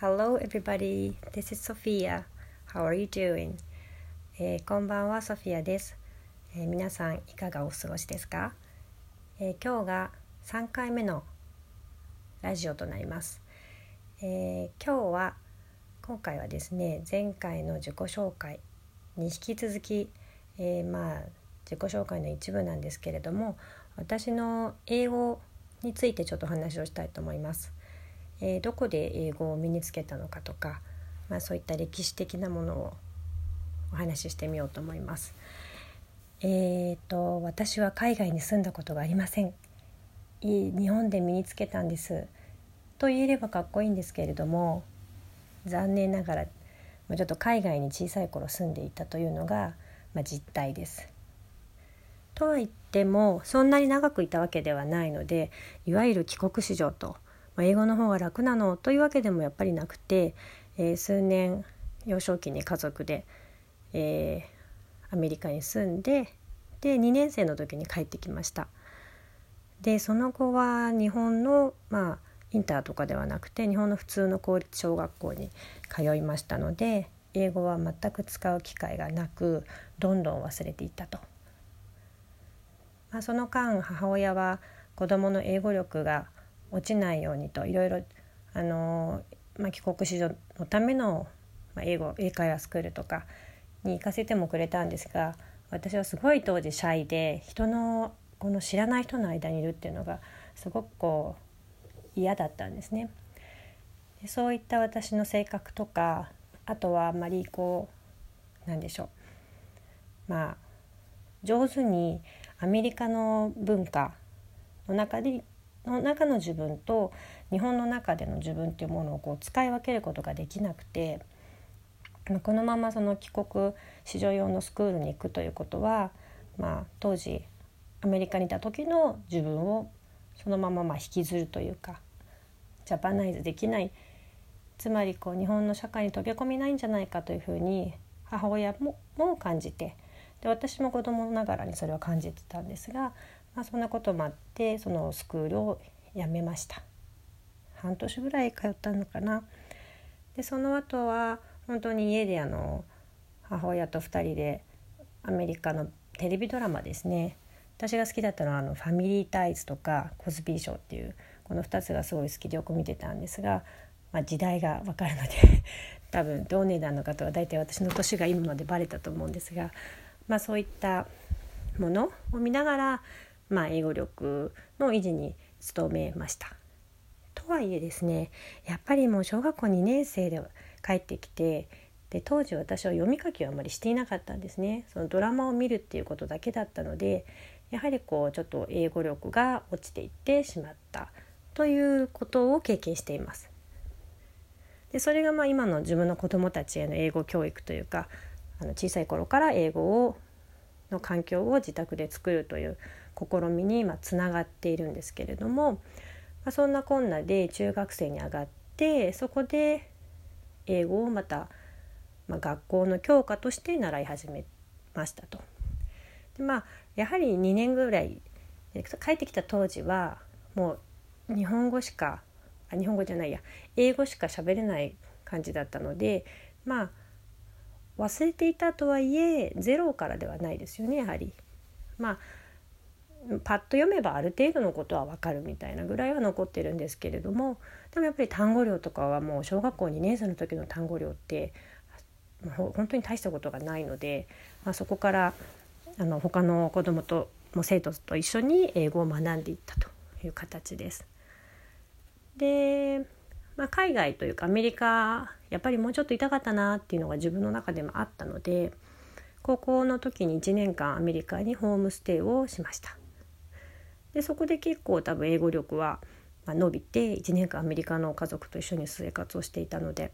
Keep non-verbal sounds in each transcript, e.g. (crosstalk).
Hello everybody, this is Sophia. How are you doing? えーこんばんは、ソフィアです、えー皆さんいかがお過ごしですか、えー今日が3回目のラジオとなります、え今日は今回はですね前回の自己紹介に引き続き、えまあ自己紹介の一部なんですけれども私の英語についてちょっと話をしたいと思います。えーどこで英語を身につけたのかとか、まあ、そういった歴史的なものをお話ししてみようと思います。えー、と私は海外に住んだことがありません。日本で身につけたんです。と言えればかっこいいんですけれども残念ながらちょっと海外に小さい頃住んでいたというのが、まあ、実態です。とは言ってもそんなに長くいたわけではないのでいわゆる帰国子女と、まあ、英語の方が楽なのというわけでもやっぱりなくて、えー数年幼少期に家族で、えーアメリカに住んでで2年生の時に帰ってきました。でその後は日本のまあインターとかではなくて日本の普通の公立小学校に通いましたので英語は全く使う機会がなくどんどん忘れていったと。まあ、その間母親は子どもの英語力が落ちないようにといろいろあの、まあ、帰国子女のための、まあ、英語英会話スクールとかに行かせてもくれたんですが私はすごい当時シャイで人のこの知らない人の間にいるっていうのがすごくこう嫌だったんですね。でそういった私の性格とかあとはあまりこうなんでしょうまあ上手にアメリカの文化の中での中の自分と日本の中での自分っていうものをこう使い分けることができなくてまあこのままその帰国子女用のスクールに行くということは、まあ、当時アメリカにいた時の自分をそのまままあ引きずるというかジャパナイズできない。つまりこう日本の社会に溶け込みないんじゃないかというふうに母親もも感じてで私も子供ながらにそれは感じてたんですが、まあ、そんなこともあってそのスクールを辞めました。半年ぐらい通ったのかな。でその後は本当に家であの母親と2人でアメリカのテレビドラマですね。私が好きだったのはあの「ファミリータイズ」とか「コズビー賞」っていうこの2つがすごい好きでよく見てたんですが、まあ、時代が分かるので (laughs) 多分同年代の方は大体私の年が今までバレたと思うんですが、まあ、そういったものを見ながら、まあ、英語力の維持に努めました。とはいえですねやっぱりもう小学校2年生で帰ってきてで当時私は読み書きをあまりしていなかったんですねそのドラマを見るっていうことだけだったのでやはりこうちょっと英語力が落ちていってしまったということを経験しています。でそれがまあ今の自分の子どもたちへの英語教育というかあの小さい頃から英語をの環境を自宅で作るという試みにまあつながっているんですけれども、まあ、そんなこんなで中学生に上がってそこで英語をまた、まあ、学校の教科として習い始めましたと。でまあやはり2年ぐらい帰ってきた当時はもう日本語しかあ日本語じゃないや英語しか喋れない感じだったのでまあ忘れていたとはいえゼロからではないですよねやはり。まあパッと読めばある程度のことは分かるみたいなぐらいは残ってるんですけれどもでもやっぱり単語量とかはもう小学校2年生の時の単語量って本当に大したことがないので、まあ、そこからあの他の子どもとも生徒と一緒に英語を学んでいったという形です。で、まあ、海外というかアメリカやっぱりもうちょっといたかったなっていうのが自分の中でもあったので高校の時に1年間アメリカにホームステイをしました。でそこで結構多分英語力は伸びて1年間アメリカの家族と一緒に生活をしていたので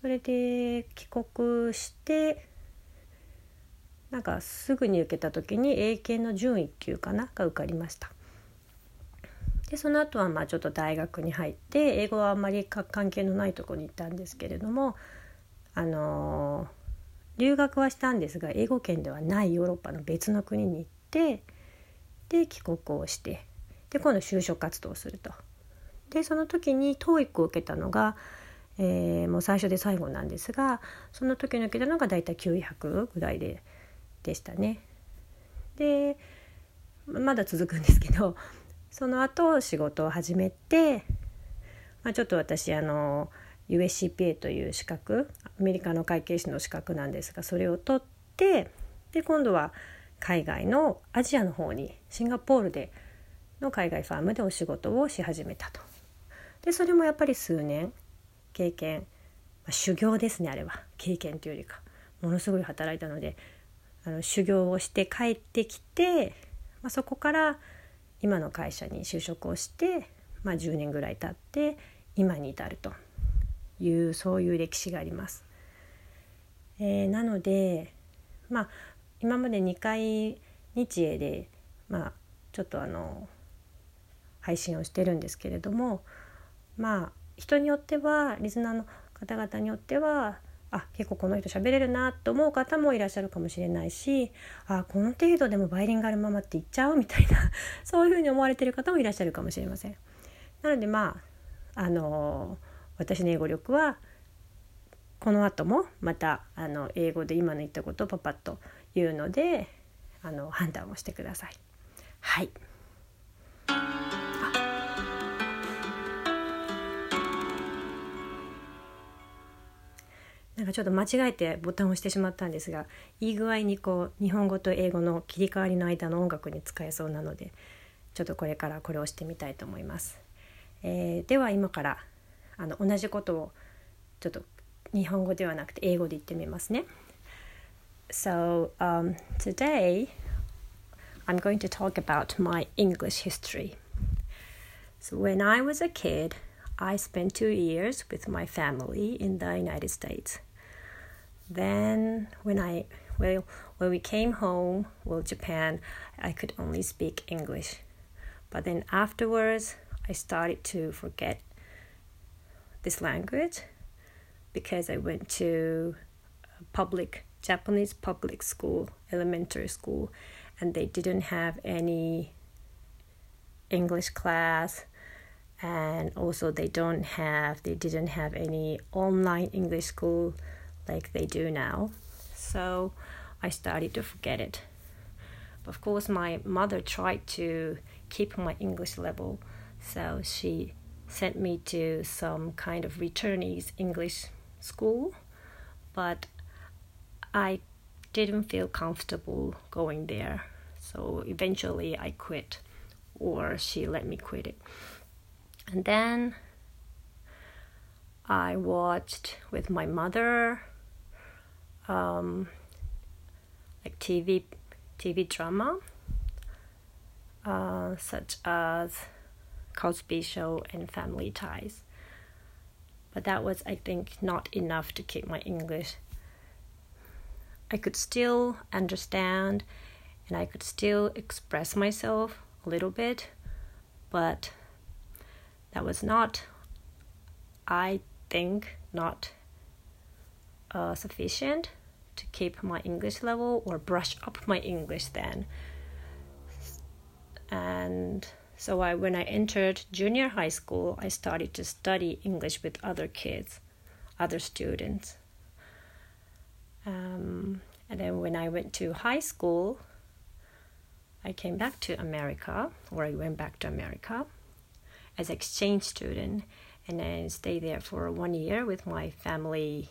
それで帰国してなんかすぐに受けた時に英検の準1級かなが受かりました。でその後はまあちょっと大学に入って英語はあんまり関係のないところに行ったんですけれどもあのー留学はしたんですが英語圏ではないヨーロッパの別の国に行ってで帰国をしてで今度就職活動をすると。でその時に TOEIC を受けたのが、えー、もう最初で最後なんですがその時抜けたのがだいたい900ぐらいででしたね。でまだ続くんですけどその後仕事を始めて、まあ、ちょっと私あの USCPA という資格アメリカの会計士の資格なんですがそれを取ってで今度は海外のアジアの方にシンガポールでの海外ファームでお仕事をし始めたと。でそれもやっぱり数年経験、まあ、修行ですねあれは経験というよりかものすごい働いたのであの修行をして帰ってきて、まあ、そこから今の会社に就職をして、まあ、10年ぐらい経って今に至るというそういう歴史があります。えー、なのでまあ今まで2回日英でまあちょっとあの配信をしてるんですけれどもまあ人によってはリスナーの方々によってはあ結構この人喋れるなと思う方もいらっしゃるかもしれないしあこの程度でもバイリンガルママって言っちゃうみたいな (laughs) そういうふうに思われてる方もいらっしゃるかもしれません。なのでまああの私の英語力はこの後もまたあの英語で今の言ったことをパパッと言うのであの判断をしてください。はいなんかちょっと間違えてボタンを押してしまったんですがいい具合にこう日本語と英語の切り替わりの間の音楽に使えそうなのでちょっとこれからこれをしてみたいと思います。えー、では今からあの同じことをちょっと日本語ではなくて英語で言ってみますね。So um, today I'm going to talk about my English history. So when I was a kid, I spent two years with my family in the United States. Then, when I well, when we came home, well, Japan, I could only speak English. But then afterwards, I started to forget this language because I went to public Japanese public school, elementary school, and they didn't have any English class. And also they don't have they didn't have any online english school like they do now. So i started to forget it. Of course my mother tried to keep my english level. So she sent me to some kind of returnees english school. But i didn't feel comfortable going there so eventually i quit or she let me quit it and then I watched with my mother um, like TV TV drama uh, such as Cosby Show and Family Ties. But that was, I think, not enough to keep my English. I could still understand and I could still express myself a little bit, but that was not, I think, not uh, sufficient to keep my English level or brush up my English then. And so I, when I entered junior high school, I started to study English with other kids, other students. Um, and then when I went to high school, I came back to America, or I went back to America as exchange student and then stayed there for one year with my family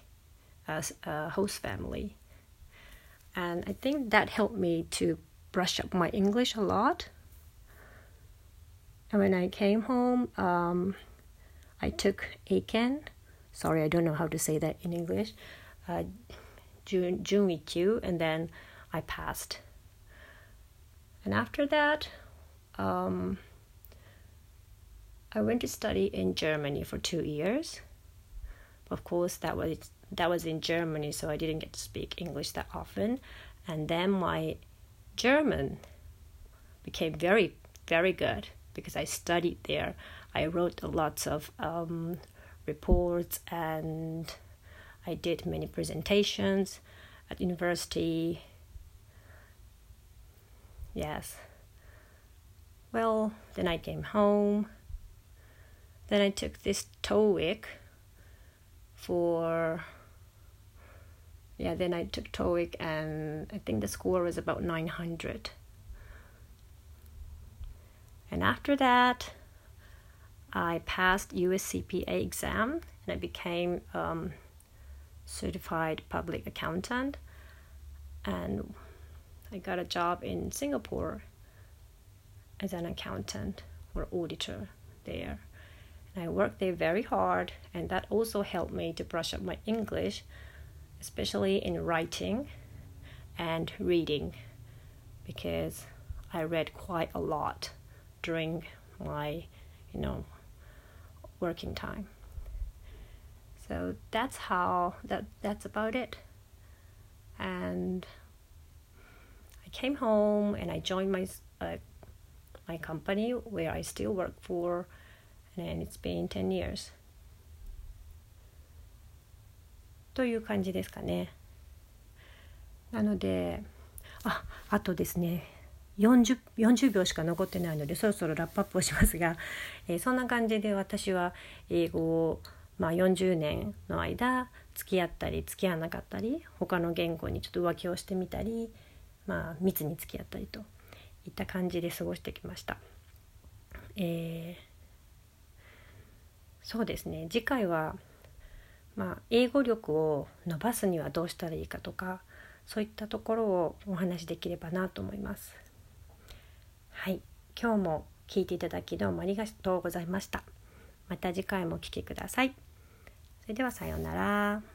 as a host family. And i think that helped me to brush up my english a lot. And when i came home um, i took aiken. Sorry i don't know how to say that in english. Uh, june june EQ, and then i passed and after that um, I went to study in Germany for two years. Of course, that was that was in Germany, so I didn't get to speak English that often. And then my German became very very good because I studied there. I wrote lots of um, reports and I did many presentations at university. Yes. Well, then I came home then I took this TOEIC for yeah then I took TOEIC and I think the score was about 900 and after that I passed USCPA exam and I became um, certified public accountant and I got a job in Singapore as an accountant or auditor there. And I worked there very hard, and that also helped me to brush up my English, especially in writing and reading, because I read quite a lot during my, you know, working time. So that's how that that's about it. And I came home and I joined my uh, my company where I still work for, and it's been 10 years. という感じですかね。なので、あ、あとですね、40, 40秒しか残ってないのでそろそろラップアップをしますが、えー、そんな感じで私は英語を、まあ、40年の間付き合ったり付き合わなかったり他の言語にちょっと浮気をしてみたりまあ、密に付き合ったりといった感じで過ごしてきました。えー、そうですね次回は、まあ、英語力を伸ばすにはどうしたらいいかとかそういったところをお話しできればなと思います。はい、今日も聞いていただきどうもありがとうございました。また次回もお聴きください。それではさようなら。